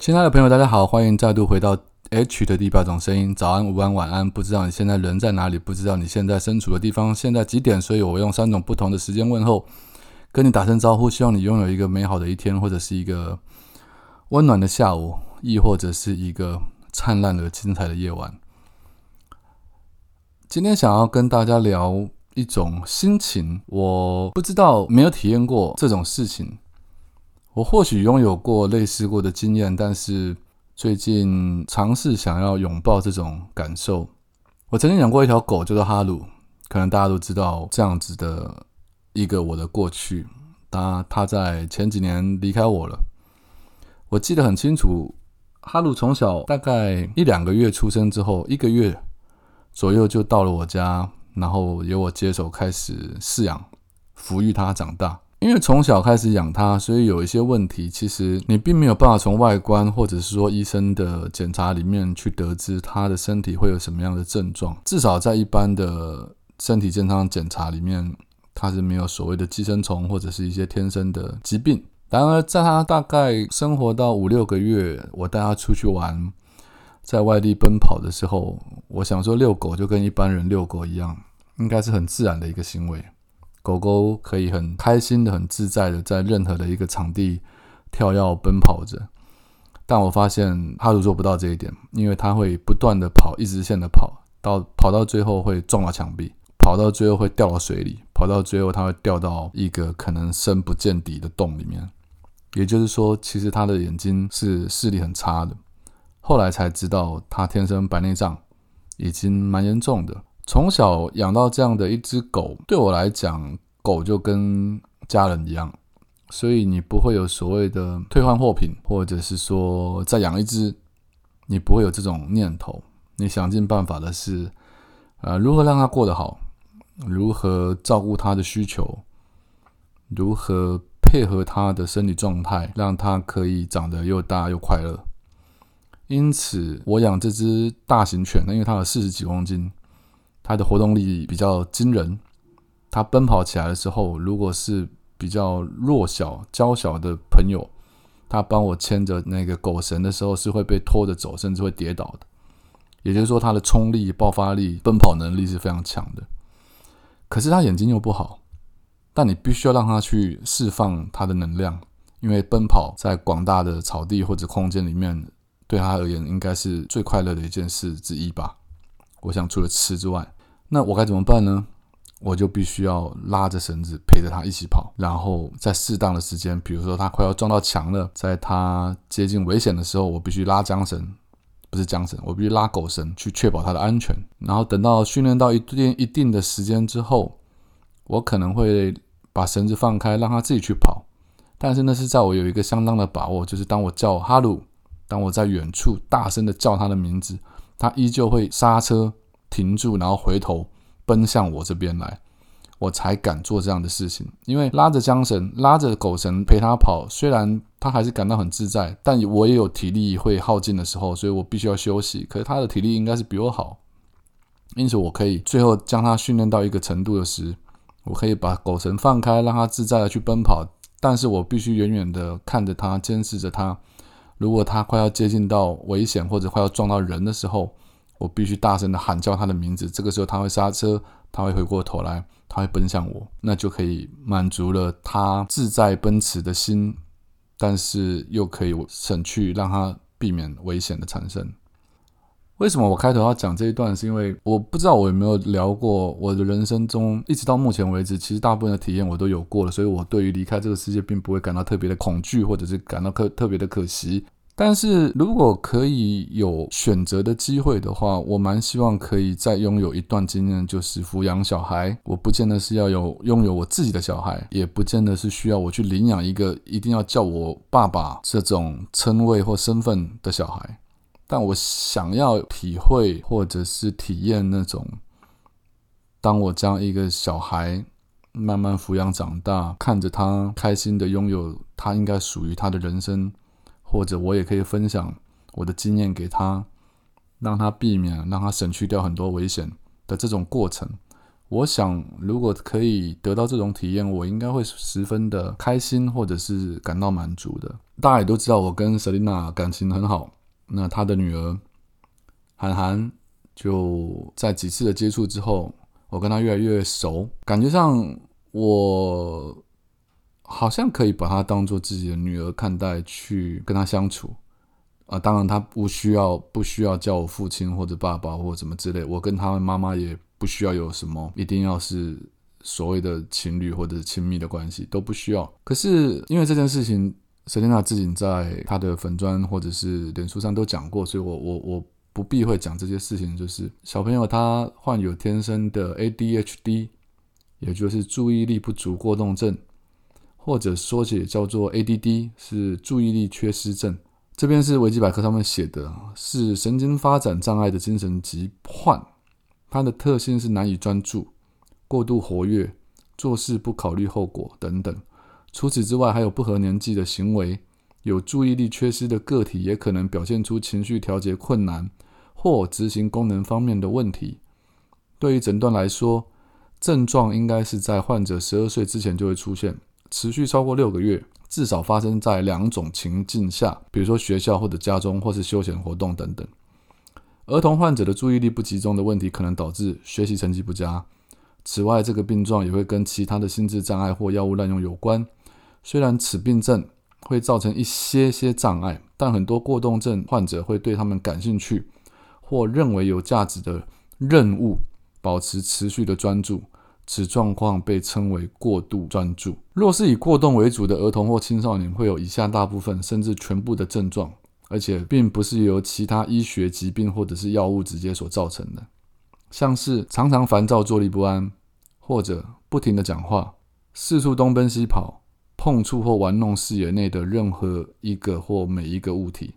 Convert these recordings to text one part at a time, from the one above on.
亲爱的朋友，大家好，欢迎再度回到 H 的第八种声音。早安、午安、晚安，不知道你现在人在哪里，不知道你现在身处的地方现在几点，所以我用三种不同的时间问候，跟你打声招呼，希望你拥有一个美好的一天，或者是一个温暖的下午，亦或者是一个灿烂而精彩的夜晚。今天想要跟大家聊一种心情，我不知道没有体验过这种事情。我或许拥有过类似过的经验，但是最近尝试想要拥抱这种感受。我曾经养过一条狗，叫做哈鲁，可能大家都知道这样子的一个我的过去。它它在前几年离开我了。我记得很清楚，哈鲁从小大概一两个月出生之后，一个月左右就到了我家，然后由我接手开始饲养、抚育它长大。因为从小开始养它，所以有一些问题，其实你并没有办法从外观或者是说医生的检查里面去得知它的身体会有什么样的症状。至少在一般的身体健康检查里面，它是没有所谓的寄生虫或者是一些天生的疾病。然而，在它大概生活到五六个月，我带它出去玩，在外地奔跑的时候，我想说遛狗就跟一般人遛狗一样，应该是很自然的一个行为。狗狗可以很开心的、很自在的在任何的一个场地跳跃奔跑着，但我发现哈鲁做不到这一点，因为它会不断的跑，一直线的跑，到跑到最后会撞到墙壁，跑到最后会掉到水里，跑到最后它会掉到一个可能深不见底的洞里面。也就是说，其实它的眼睛是视力很差的。后来才知道，它天生白内障，已经蛮严重的。从小养到这样的一只狗，对我来讲，狗就跟家人一样，所以你不会有所谓的退换货品，或者是说再养一只，你不会有这种念头。你想尽办法的是，呃，如何让它过得好，如何照顾它的需求，如何配合它的生理状态，让它可以长得又大又快乐。因此，我养这只大型犬，因为它有四十几公斤。它的活动力比较惊人，它奔跑起来的时候，如果是比较弱小、娇小的朋友，它帮我牵着那个狗绳的时候，是会被拖着走，甚至会跌倒的。也就是说，它的冲力、爆发力、奔跑能力是非常强的。可是它眼睛又不好，但你必须要让它去释放它的能量，因为奔跑在广大的草地或者空间里面，对它而言应该是最快乐的一件事之一吧。我想除了吃之外。那我该怎么办呢？我就必须要拉着绳子陪着它一起跑，然后在适当的时间，比如说它快要撞到墙了，在它接近危险的时候，我必须拉缰绳，不是缰绳，我必须拉狗绳去确保它的安全。然后等到训练到一定一定的时间之后，我可能会把绳子放开，让它自己去跑。但是那是在我有一个相当的把握，就是当我叫哈鲁，当我在远处大声的叫它的名字，它依旧会刹车。停住，然后回头奔向我这边来，我才敢做这样的事情。因为拉着缰绳、拉着狗绳陪它跑，虽然它还是感到很自在，但我也有体力会耗尽的时候，所以我必须要休息。可是它的体力应该是比我好，因此我可以最后将它训练到一个程度的时，我可以把狗绳放开，让它自在的去奔跑。但是我必须远远的看着它，监视着它。如果它快要接近到危险或者快要撞到人的时候，我必须大声的喊叫他的名字，这个时候他会刹车，他会回过头来，他会奔向我，那就可以满足了他自在奔驰的心，但是又可以省去让他避免危险的产生。为什么我开头要讲这一段？是因为我不知道我有没有聊过我的人生中，一直到目前为止，其实大部分的体验我都有过了，所以我对于离开这个世界并不会感到特别的恐惧，或者是感到特特别的可惜。但是如果可以有选择的机会的话，我蛮希望可以再拥有一段经验，就是抚养小孩。我不见得是要有拥有我自己的小孩，也不见得是需要我去领养一个一定要叫我爸爸这种称谓或身份的小孩。但我想要体会或者是体验那种，当我将一个小孩慢慢抚养长大，看着他开心的拥有他应该属于他的人生。或者我也可以分享我的经验给他，让他避免，让他省去掉很多危险的这种过程。我想，如果可以得到这种体验，我应该会十分的开心，或者是感到满足的。大家也都知道，我跟 Selina 感情很好。那他的女儿韩寒，就在几次的接触之后，我跟他越来越熟，感觉上我。好像可以把她当做自己的女儿看待，去跟她相处啊。当然，她不需要不需要叫我父亲或者爸爸或什么之类。我跟他们妈妈也不需要有什么一定要是所谓的情侣或者亲密的关系，都不需要。可是因为这件事情，沈天娜自己在她的粉砖或者是脸书上都讲过，所以我我我不避讳讲这些事情。就是小朋友他患有天生的 ADHD，也就是注意力不足过动症。或者缩写叫做 ADD，是注意力缺失症。这边是维基百科上面写的，是神经发展障碍的精神疾患。它的特性是难以专注、过度活跃、做事不考虑后果等等。除此之外，还有不合年纪的行为。有注意力缺失的个体也可能表现出情绪调节困难或执行功能方面的问题。对于诊断来说，症状应该是在患者十二岁之前就会出现。持续超过六个月，至少发生在两种情境下，比如说学校或者家中，或是休闲活动等等。儿童患者的注意力不集中的问题，可能导致学习成绩不佳。此外，这个病状也会跟其他的心智障碍或药物滥用有关。虽然此病症会造成一些些障碍，但很多过动症患者会对他们感兴趣或认为有价值的任务保持持续的专注。此状况被称为过度专注。若是以过动为主的儿童或青少年，会有以下大部分甚至全部的症状，而且并不是由其他医学疾病或者是药物直接所造成的，像是常常烦躁、坐立不安，或者不停的讲话，四处东奔西跑，碰触或玩弄视野内的任何一个或每一个物体，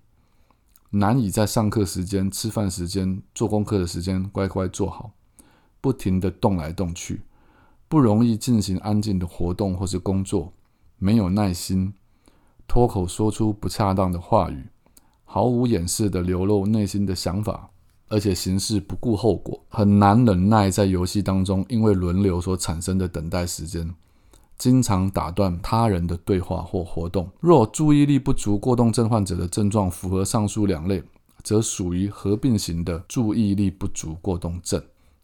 难以在上课时间、吃饭时间、做功课的时间乖乖坐好，不停的动来动去。不容易进行安静的活动或是工作，没有耐心，脱口说出不恰当的话语，毫无掩饰的流露内心的想法，而且行事不顾后果，很难忍耐在游戏当中因为轮流所产生的等待时间，经常打断他人的对话或活动。若注意力不足过动症患者的症状符合上述两类，则属于合并型的注意力不足过动症。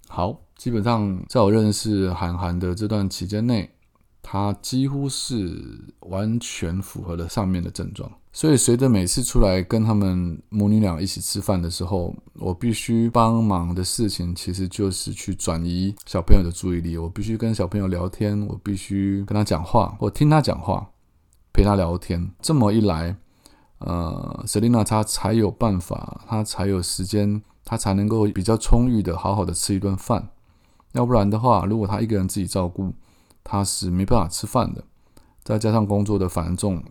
好。基本上，在我认识韩寒的这段期间内，他几乎是完全符合了上面的症状。所以，随着每次出来跟他们母女俩一起吃饭的时候，我必须帮忙的事情，其实就是去转移小朋友的注意力。我必须跟小朋友聊天，我必须跟他讲话，我听他讲话，陪他聊天。这么一来，呃，Selina 她才有办法，她才有时间，她才能够比较充裕的好好的吃一顿饭。要不然的话，如果他一个人自己照顾，他是没办法吃饭的。再加上工作的繁重，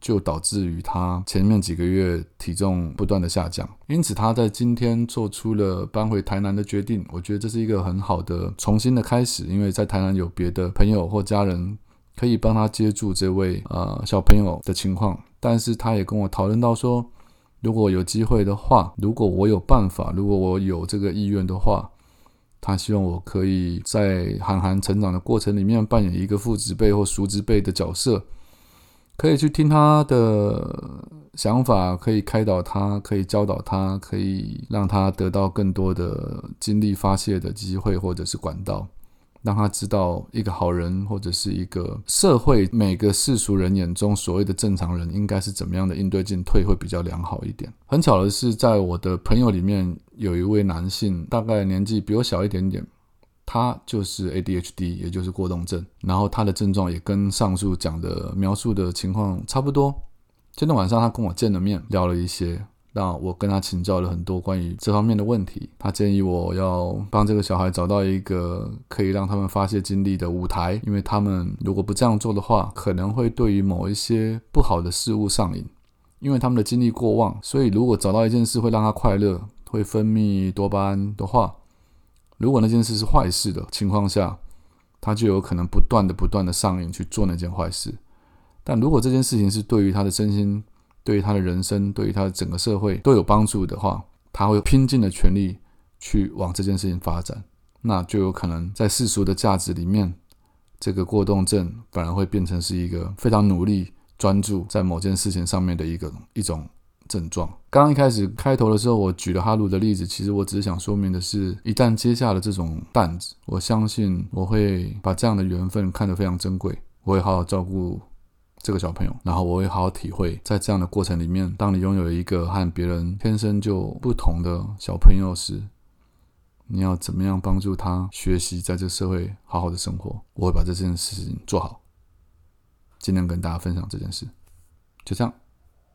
就导致于他前面几个月体重不断的下降。因此，他在今天做出了搬回台南的决定。我觉得这是一个很好的重新的开始，因为在台南有别的朋友或家人可以帮他接住这位呃小朋友的情况。但是，他也跟我讨论到说，如果有机会的话，如果我有办法，如果我有这个意愿的话。他希望我可以在韩寒成长的过程里面扮演一个父子辈或叔子辈的角色，可以去听他的想法，可以开导他，可以教导他，可以让他得到更多的精力发泄的机会或者是管道。让他知道一个好人，或者是一个社会每个世俗人眼中所谓的正常人，应该是怎么样的应对进退会比较良好一点。很巧的是，在我的朋友里面有一位男性，大概年纪比我小一点点，他就是 ADHD，也就是过动症。然后他的症状也跟上述讲的描述的情况差不多，今天晚上他跟我见了面，聊了一些。那我跟他请教了很多关于这方面的问题。他建议我要帮这个小孩找到一个可以让他们发泄精力的舞台，因为他们如果不这样做的话，可能会对于某一些不好的事物上瘾。因为他们的精力过旺，所以如果找到一件事会让他快乐，会分泌多巴胺的话，如果那件事是坏事的情况下，他就有可能不断的、不断的上瘾去做那件坏事。但如果这件事情是对于他的身心，对于他的人生，对于他的整个社会都有帮助的话，他会拼尽了全力去往这件事情发展，那就有可能在世俗的价值里面，这个过动症反而会变成是一个非常努力专注在某件事情上面的一个一种症状。刚刚一开始开头的时候，我举了哈鲁的例子，其实我只是想说明的是，一旦接下了这种担子，我相信我会把这样的缘分看得非常珍贵，我会好好照顾。这个小朋友，然后我会好好体会，在这样的过程里面，当你拥有一个和别人天生就不同的小朋友时，你要怎么样帮助他学习，在这社会好好的生活？我会把这件事情做好，尽量跟大家分享这件事。就这样。